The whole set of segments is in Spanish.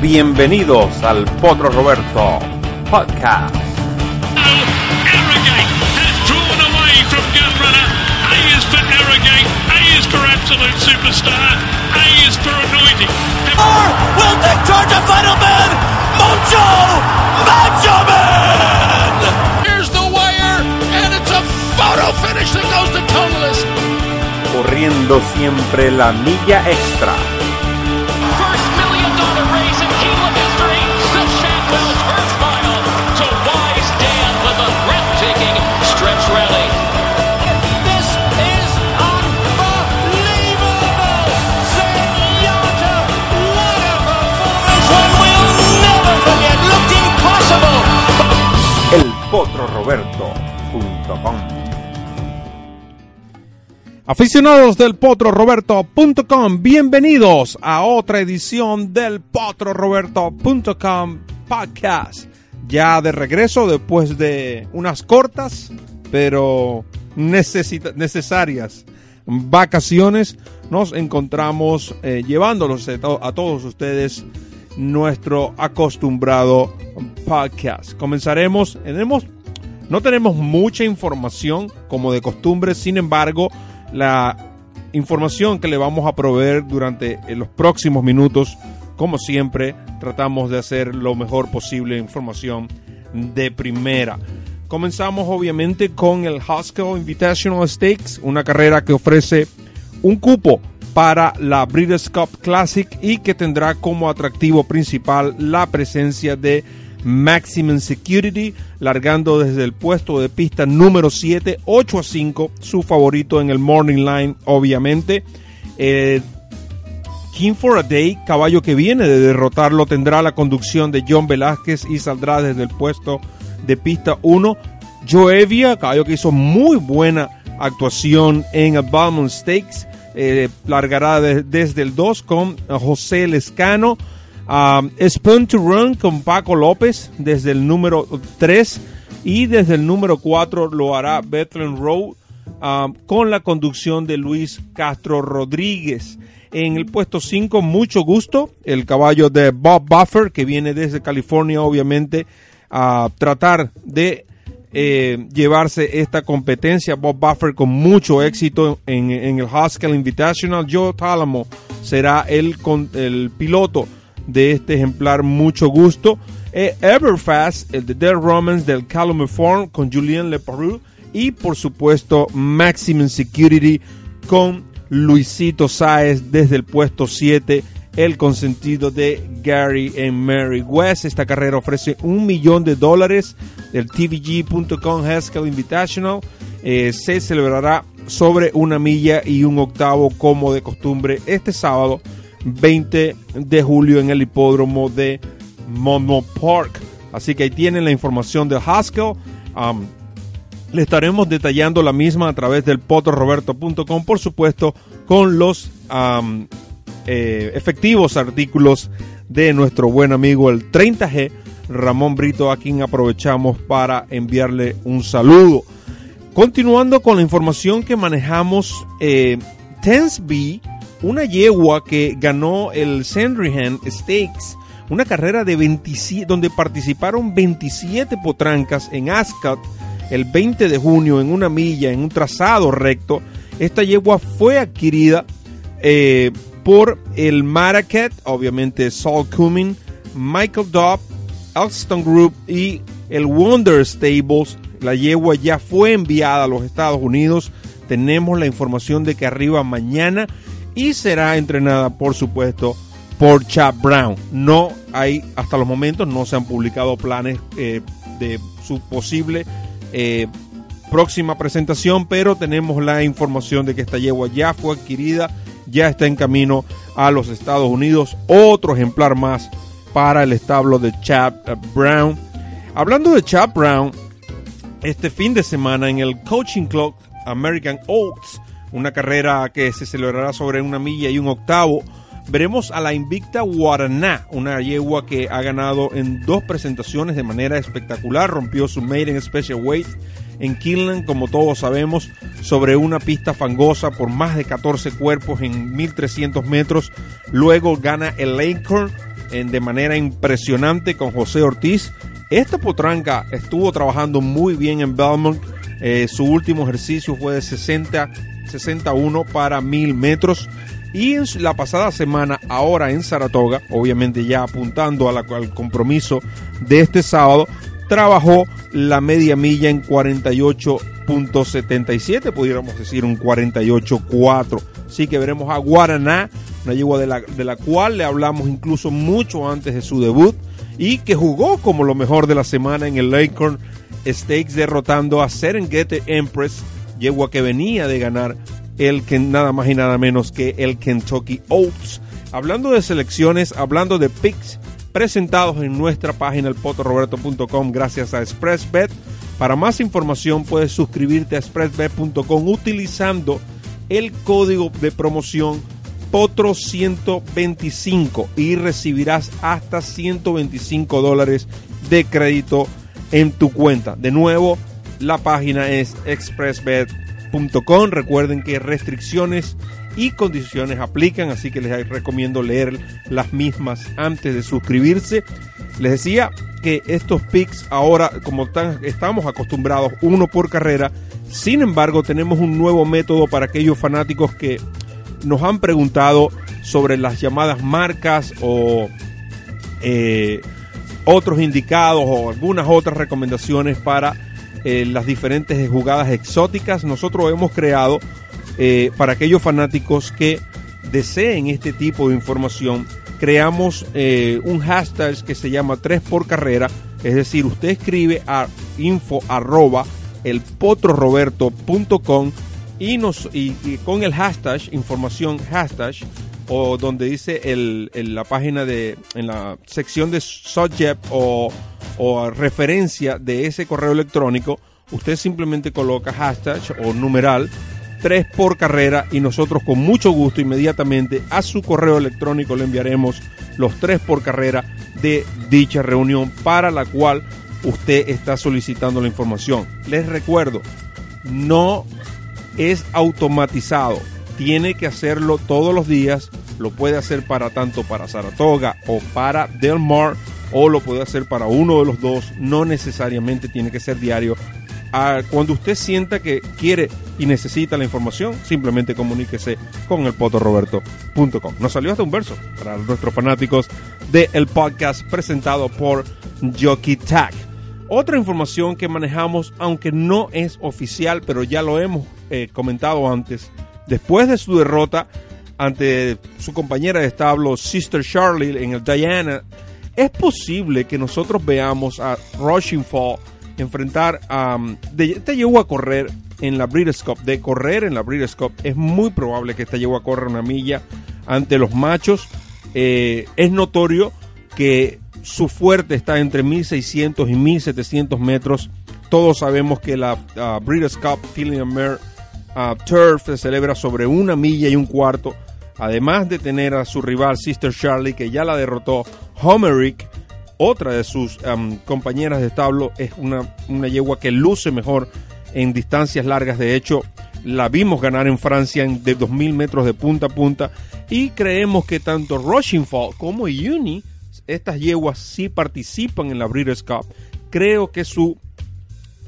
Bienvenidos al Potro Roberto Podcast. Will take charge of Final Man, Macho Man! Here's the wire, and it's a photo finish that goes to. Corriendo siempre la milla extra. elpotroroberto.com Aficionados del potroroberto.com, bienvenidos a otra edición del potroroberto.com podcast. Ya de regreso después de unas cortas pero necesarias vacaciones, nos encontramos eh, llevándolos a todos ustedes nuestro acostumbrado podcast. Comenzaremos, tenemos no tenemos mucha información como de costumbre, sin embargo, la información que le vamos a proveer durante eh, los próximos minutos, como siempre, tratamos de hacer lo mejor posible información de primera. Comenzamos obviamente con el Haskell Invitational Stakes, una carrera que ofrece un cupo para la Breeders' Cup Classic y que tendrá como atractivo principal la presencia de Maximum Security, largando desde el puesto de pista número 7, 8 a 5, su favorito en el Morning Line, obviamente. Eh, King for a Day, caballo que viene de derrotarlo, tendrá la conducción de John Velázquez y saldrá desde el puesto de pista 1. Joevia, caballo que hizo muy buena actuación en el Balmont Stakes, eh, largará de- desde el 2 con José Lescano. Um, Spoon to Run con Paco López desde el número 3 y desde el número 4 lo hará Bethlehem Road um, con la conducción de Luis Castro Rodríguez. En el puesto 5, mucho gusto, el caballo de Bob Buffer, que viene desde California, obviamente, a tratar de eh, llevarse esta competencia. Bob Buffer con mucho éxito en, en el Haskell Invitational. Joe Talamo será el, el piloto de este ejemplar, mucho gusto. Eh, Everfast, el de The Romans del Calumet Farm con Julien Leparoux. Y por supuesto, Maximum Security con Luisito Sáez desde el puesto 7, el consentido de Gary and Mary West. Esta carrera ofrece un millón de dólares del tvg.com Haskell Invitational. Eh, se celebrará sobre una milla y un octavo como de costumbre este sábado 20 de julio en el hipódromo de Mono Park. Así que ahí tienen la información de Haskell. Le estaremos detallando la misma a través del potoroberto.com, por supuesto, con los eh, efectivos artículos de nuestro buen amigo el 30G, Ramón Brito, a quien aprovechamos para enviarle un saludo. Continuando con la información que manejamos, eh, Tensby, una yegua que ganó el Sandringham Stakes, una carrera de 27, donde participaron 27 potrancas en Ascot el 20 de junio en una milla, en un trazado recto. Esta yegua fue adquirida eh, por el Maracat, obviamente Saul Cumming, Michael Dobb, Alston Group y el Wonder Stables. La yegua ya fue enviada a los Estados Unidos. Tenemos la información de que arriba mañana y será entrenada, por supuesto, por Chad Brown. No hay, hasta los momentos, no se han publicado planes eh, de su posible eh, próxima presentación, pero tenemos la información de que esta yegua ya fue adquirida, ya está en camino a los Estados Unidos. Otro ejemplar más para el establo de Chad Brown. Hablando de Chad Brown, este fin de semana en el Coaching Club American Oaks, una carrera que se celebrará sobre una milla y un octavo. Veremos a la invicta Guaraná, una yegua que ha ganado en dos presentaciones de manera espectacular. Rompió su maiden special weight en Kinland, como todos sabemos, sobre una pista fangosa por más de 14 cuerpos en 1300 metros. Luego gana el Acorn en- de manera impresionante con José Ortiz. Esta potranca estuvo trabajando muy bien en Belmont. Eh, su último ejercicio fue de 60, 61 para 1000 metros. Y en la pasada semana, ahora en Saratoga, obviamente ya apuntando al compromiso de este sábado, trabajó la media milla en 48.77, pudiéramos decir un 48.4. Así que veremos a Guaraná, una yegua de la, de la cual le hablamos incluso mucho antes de su debut y que jugó como lo mejor de la semana en el Acorn Stakes derrotando a Serengeti Empress, yegua que venía de ganar el que nada más y nada menos que el Kentucky Oaks. Hablando de selecciones, hablando de picks presentados en nuestra página elpotroroberto.com gracias a ExpressBet. Para más información puedes suscribirte a expressbet.com utilizando el código de promoción POTRO125 y recibirás hasta 125 dólares de crédito en tu cuenta. De nuevo, la página es expressbet.com. Recuerden que restricciones y condiciones aplican, así que les recomiendo leer las mismas antes de suscribirse. Les decía que estos picks ahora, como tan- estamos acostumbrados, uno por carrera, sin embargo tenemos un nuevo método para aquellos fanáticos que nos han preguntado sobre las llamadas marcas o eh, otros indicados o algunas otras recomendaciones para eh, las diferentes jugadas exóticas. Nosotros hemos creado eh, para aquellos fanáticos que deseen este tipo de información, creamos eh, un hashtag que se llama 3 por carrera, es decir, usted escribe a info arroba elpotroroberto.com y, y con el hashtag, información hashtag, o donde dice el, en la página de, en la sección de subject o, o referencia de ese correo electrónico, usted simplemente coloca hashtag o numeral 3 por carrera y nosotros con mucho gusto inmediatamente a su correo electrónico le enviaremos los 3 por carrera de dicha reunión para la cual usted está solicitando la información. Les recuerdo, no es automatizado. Tiene que hacerlo todos los días. Lo puede hacer para tanto para Saratoga o para Del Mar o lo puede hacer para uno de los dos. No necesariamente tiene que ser diario. Ah, cuando usted sienta que quiere y necesita la información, simplemente comuníquese con el potoroberto.com. Nos salió hasta un verso para nuestros fanáticos del podcast presentado por Jockey Tag. Otra información que manejamos, aunque no es oficial, pero ya lo hemos eh, comentado antes, después de su derrota ante su compañera de establo Sister Charlie en el Diana, es posible que nosotros veamos a Rushing Fall enfrentar a... de- esta llegó a correr en la Breeders' Cup, de correr en la Breeders' Cup, es muy probable que esta llegó a correr una milla ante los machos. Eh, es notorio que su fuerte está entre 1600 y 1700 metros. Todos sabemos que la Breeders' Cup Filling and Mare Turf se celebra sobre una milla y un cuarto. Además de tener a su rival Sister Charlie, que ya la derrotó Homerick, otra de sus am, compañeras de establo es una, una yegua que luce mejor en distancias largas. De hecho, la vimos ganar en Francia en de 2000 metros de punta a punta. Y creemos que tanto Rushing Fall como Uni, estas yeguas sí participan en la Breeders' Cup. Creo que su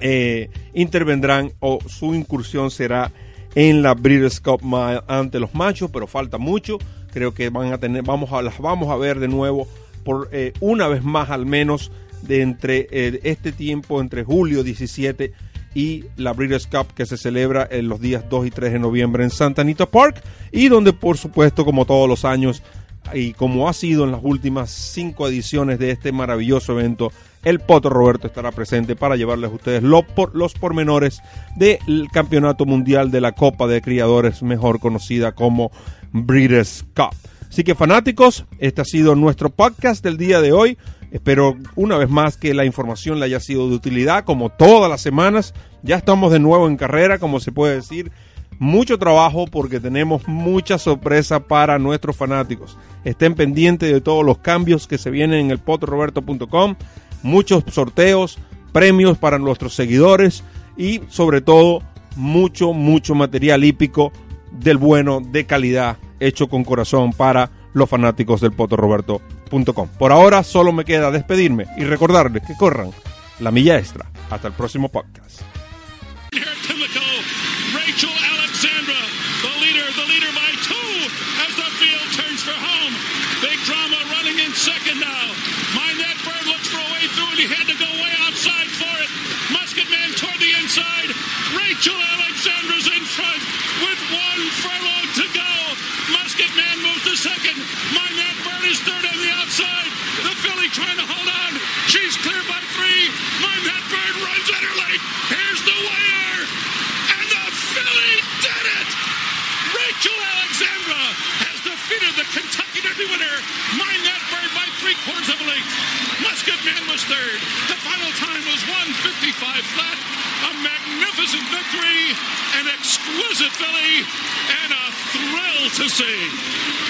eh, intervendrán o su incursión será en la Breeders' Cup ante los machos, pero falta mucho. Creo que van a tener, vamos a las vamos a ver de nuevo por eh, una vez más al menos de entre eh, este tiempo entre julio 17 y la Breeders' Cup que se celebra en los días 2 y 3 de noviembre en Santa Anita Park y donde por supuesto como todos los años y como ha sido en las últimas cinco ediciones de este maravilloso evento, el Poto Roberto estará presente para llevarles a ustedes los, por, los pormenores del Campeonato Mundial de la Copa de Criadores, mejor conocida como Breeders' Cup. Así que fanáticos, este ha sido nuestro podcast del día de hoy. Espero una vez más que la información le haya sido de utilidad, como todas las semanas. Ya estamos de nuevo en carrera, como se puede decir mucho trabajo porque tenemos mucha sorpresa para nuestros fanáticos. Estén pendientes de todos los cambios que se vienen en el potoroberto.com, muchos sorteos, premios para nuestros seguidores y sobre todo mucho, mucho material hípico del bueno, de calidad, hecho con corazón para los fanáticos del potroroberto.com. Por ahora solo me queda despedirme y recordarles que corran la milla extra. Hasta el próximo podcast. He had to go way outside for it. Musket man toward the inside. Rachel Alexandra's third. The final time was 155 flat. A magnificent victory, an exquisite filly, and a thrill to see.